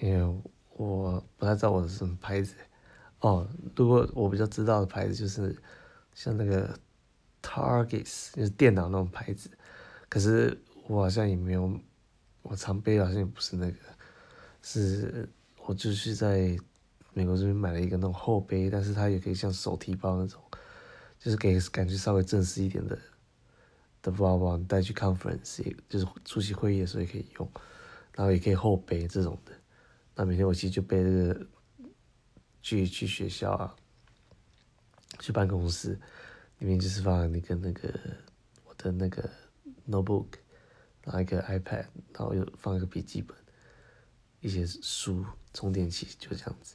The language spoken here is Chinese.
因为我不太知道我的什么牌子。哦，如果我比较知道的牌子就是像那个，targets 就是电脑那种牌子。可是我好像也没有，我常背好像也不是那个，是我就是在美国这边买了一个那种厚背，但是它也可以像手提包那种，就是给感觉稍微正式一点的的包包，你带去 conference，就是出席会议的时候也可以用，然后也可以后背这种的。那每天我其实就背那个。去去学校啊，去办公室，里面就是放那个那个我的那个 notebook，然后一个 iPad，然后又放一个笔记本，一些书、充电器，就这样子。